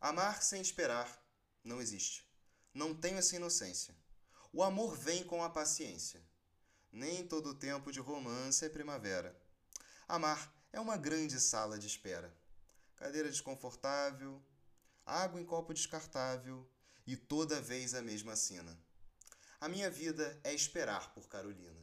Amar sem esperar não existe. Não tenho essa inocência. O amor vem com a paciência. Nem todo tempo de romance é primavera. Amar é uma grande sala de espera. Cadeira desconfortável, água em copo descartável e toda vez a mesma cena. A minha vida é esperar por Carolina.